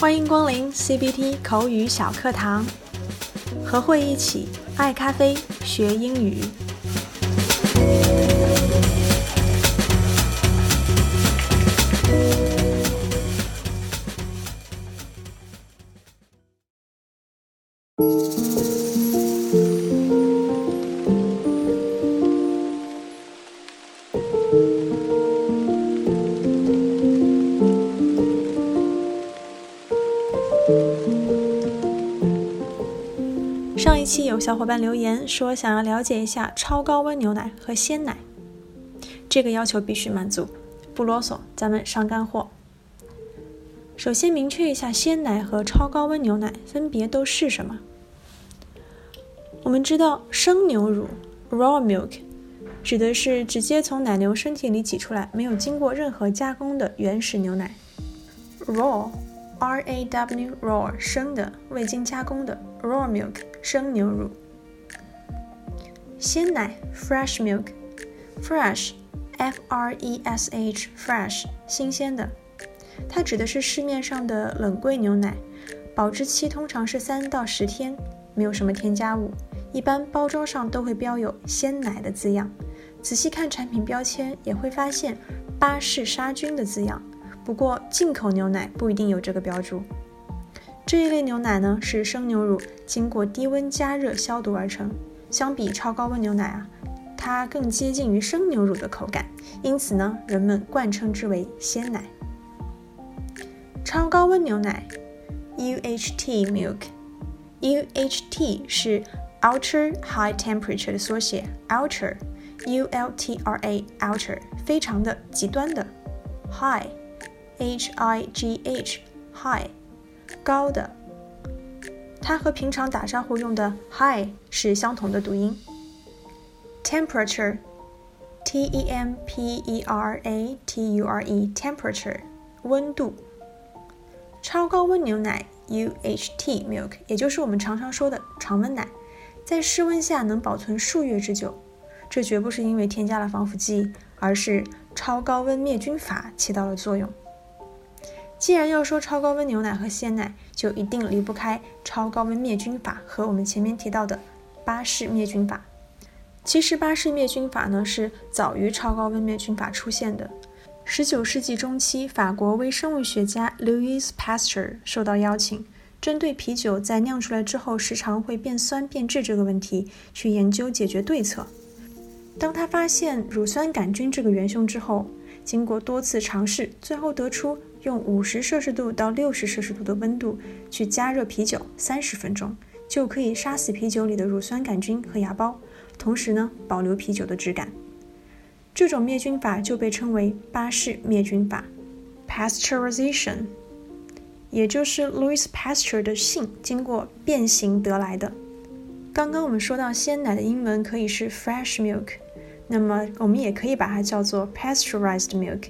欢迎光临 CBT 口语小课堂，和慧一起爱咖啡学英语。上一期有小伙伴留言说想要了解一下超高温牛奶和鲜奶，这个要求必须满足。不啰嗦，咱们上干货。首先明确一下，鲜奶和超高温牛奶分别都是什么？我们知道，生牛乳 （raw milk） 指的是直接从奶牛身体里挤出来，没有经过任何加工的原始牛奶 （raw）。R A W raw 生的未经加工的 raw milk 生牛乳，鲜奶 fresh milk fresh F R E S H fresh 新鲜的，它指的是市面上的冷柜牛奶，保质期通常是三到十天，没有什么添加物，一般包装上都会标有鲜奶的字样，仔细看产品标签也会发现巴氏杀菌的字样。不过，进口牛奶不一定有这个标注。这一类牛奶呢，是生牛乳经过低温加热消毒而成。相比超高温牛奶啊，它更接近于生牛乳的口感，因此呢，人们惯称之为鲜奶。超高温牛奶，UHT milk，UHT 是 Ultra High Temperature 的缩写，Ultra，U-L-T-R-A，Ultra，非常的极端的，High。H I G H high 高的，它和平常打招呼用的 hi 是相同的读音。Temperature T E M P E R A T U R E temperature 温度。超高温牛奶 U H T milk 也就是我们常常说的常温奶，在室温下能保存数月之久。这绝不是因为添加了防腐剂，而是超高温灭菌法起到了作用。既然要说超高温牛奶和鲜奶，就一定离不开超高温灭菌法和我们前面提到的巴氏灭菌法。其实巴氏灭菌法呢是早于超高温灭菌法出现的。十九世纪中期，法国微生物学家 Louis Pasteur 受到邀请，针对啤酒在酿出来之后时常会变酸变质这个问题去研究解决对策。当他发现乳酸杆菌这个元凶之后，经过多次尝试，最后得出。用五十摄氏度到六十摄氏度的温度去加热啤酒三十分钟，就可以杀死啤酒里的乳酸杆菌和芽孢，同时呢保留啤酒的质感。这种灭菌法就被称为巴氏灭菌法 （Pasteurization），也就是 Louis Pasteur 的姓经过变形得来的。刚刚我们说到鲜奶的英文可以是 fresh milk，那么我们也可以把它叫做 pasteurized milk。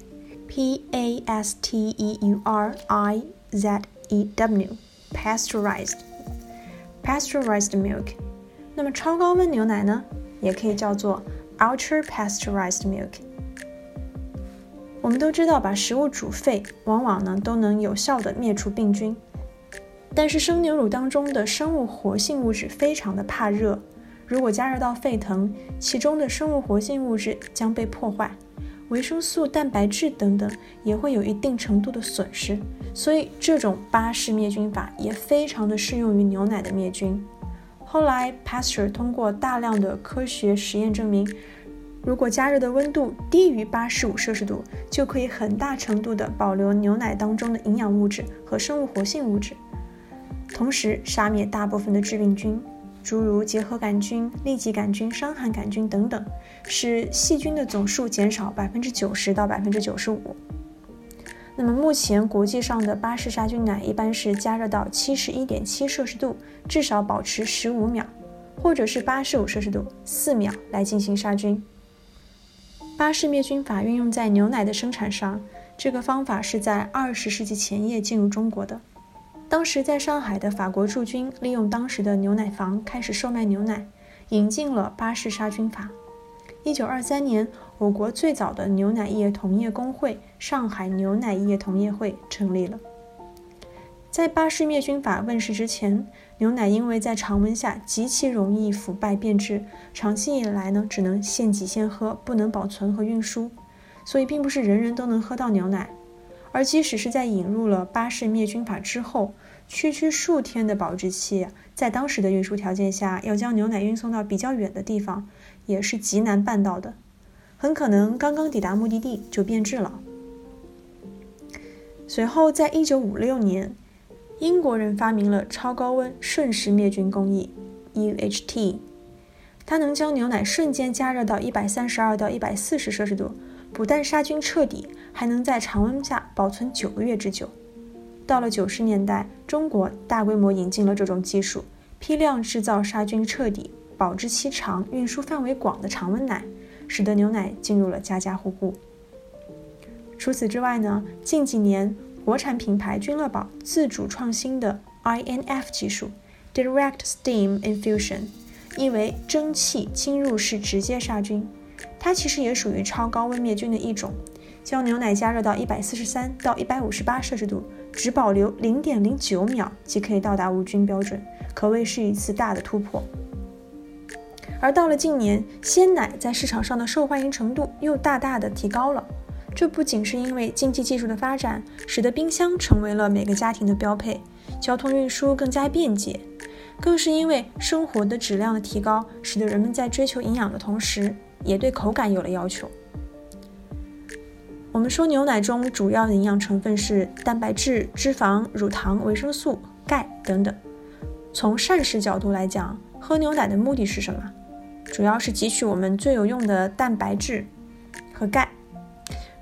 P A S T E U R I Z E W pasteurized pasteurized milk。那么超高温牛奶呢，也可以叫做 ultra pasteurized milk。我们都知道，把食物煮沸，往往呢都能有效的灭除病菌。但是生牛乳当中的生物活性物质非常的怕热，如果加热到沸腾，其中的生物活性物质将被破坏。维生素、蛋白质等等也会有一定程度的损失，所以这种巴氏灭菌法也非常的适用于牛奶的灭菌。后来，Pasteur 通过大量的科学实验证明，如果加热的温度低于八十五摄氏度，就可以很大程度的保留牛奶当中的营养物质和生物活性物质，同时杀灭大部分的致病菌。诸如结核杆菌、痢疾杆菌、伤寒杆菌等等，使细菌的总数减少百分之九十到百分之九十五。那么目前国际上的巴氏杀菌奶一般是加热到七十一点七摄氏度，至少保持十五秒，或者是八十五摄氏度四秒来进行杀菌。巴氏灭菌法运用在牛奶的生产上，这个方法是在二十世纪前叶进入中国的。当时在上海的法国驻军利用当时的牛奶房开始售卖牛奶，引进了巴氏杀菌法。一九二三年，我国最早的牛奶业同业工会——上海牛奶业同业会成立了。在巴氏灭菌法问世之前，牛奶因为在常温下极其容易腐败变质，长期以来呢只能现挤现喝，不能保存和运输，所以并不是人人都能喝到牛奶。而即使是在引入了巴氏灭菌法之后，区区数天的保质期，在当时的运输条件下，要将牛奶运送到比较远的地方，也是极难办到的，很可能刚刚抵达目的地就变质了。随后，在一九五六年。英国人发明了超高温瞬时灭菌工艺 （UHT），它能将牛奶瞬间加热到一百三十二到一百四十摄氏度，不但杀菌彻底，还能在常温下保存九个月之久。到了九十年代，中国大规模引进了这种技术，批量制造杀菌彻底、保质期长、运输范围广的常温奶，使得牛奶进入了家家户户。除此之外呢，近几年。国产品牌君乐宝自主创新的 INF 技术 （Direct Steam Infusion），意为蒸汽侵入式直接杀菌。它其实也属于超高温灭菌的一种，将牛奶加热到一百四十三到一百五十八摄氏度，只保留零点零九秒即可以到达无菌标准，可谓是一次大的突破。而到了近年，鲜奶在市场上的受欢迎程度又大大的提高了。这不仅是因为经济技术的发展，使得冰箱成为了每个家庭的标配，交通运输更加便捷，更是因为生活的质量的提高，使得人们在追求营养的同时，也对口感有了要求。我们说牛奶中主要的营养成分是蛋白质、脂肪、乳糖、维生素、钙等等。从膳食角度来讲，喝牛奶的目的是什么？主要是汲取我们最有用的蛋白质和钙。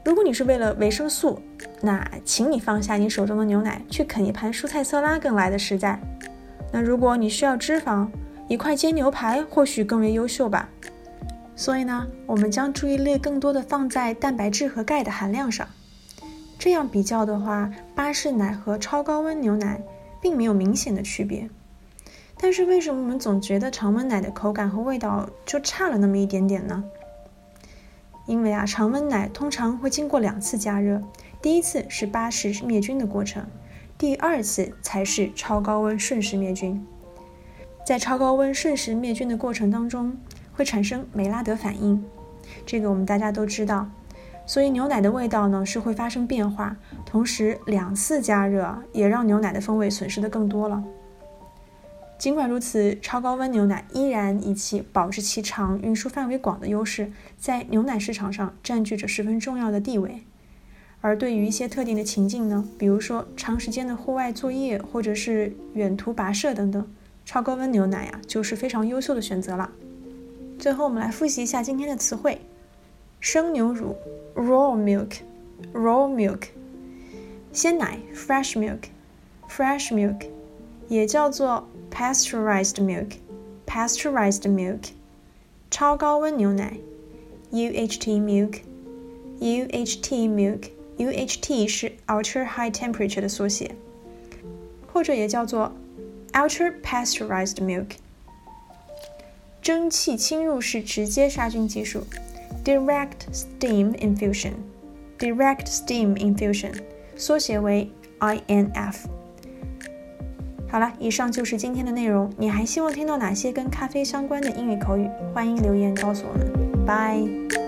如果你是为了维生素，那请你放下你手中的牛奶，去啃一盘蔬菜色拉更来的实在。那如果你需要脂肪，一块煎牛排或许更为优秀吧。所以呢，我们将注意力更多的放在蛋白质和钙的含量上。这样比较的话，巴氏奶和超高温牛奶并没有明显的区别。但是为什么我们总觉得常温奶的口感和味道就差了那么一点点呢？因为啊，常温奶通常会经过两次加热，第一次是巴氏灭菌的过程，第二次才是超高温瞬时灭菌。在超高温瞬时灭菌的过程当中，会产生美拉德反应，这个我们大家都知道，所以牛奶的味道呢是会发生变化。同时，两次加热也让牛奶的风味损失的更多了。尽管如此，超高温牛奶依然以其保质期长、运输范围广的优势，在牛奶市场上占据着十分重要的地位。而对于一些特定的情境呢，比如说长时间的户外作业，或者是远途跋涉等等，超高温牛奶呀就是非常优秀的选择了。最后，我们来复习一下今天的词汇：生牛乳 （raw milk），raw milk；鲜奶 （fresh milk），fresh milk，也叫做。pasteurized milk, pasteurized milk，超高温牛奶，UHT milk, UHT milk, UHT 是 ultra high temperature 的缩写，或者也叫做 ultra pasteurized milk。蒸汽侵入式直接杀菌技术，direct steam infusion, direct steam infusion，缩写为 INF。好了，以上就是今天的内容。你还希望听到哪些跟咖啡相关的英语口语？欢迎留言告诉我们。Bye。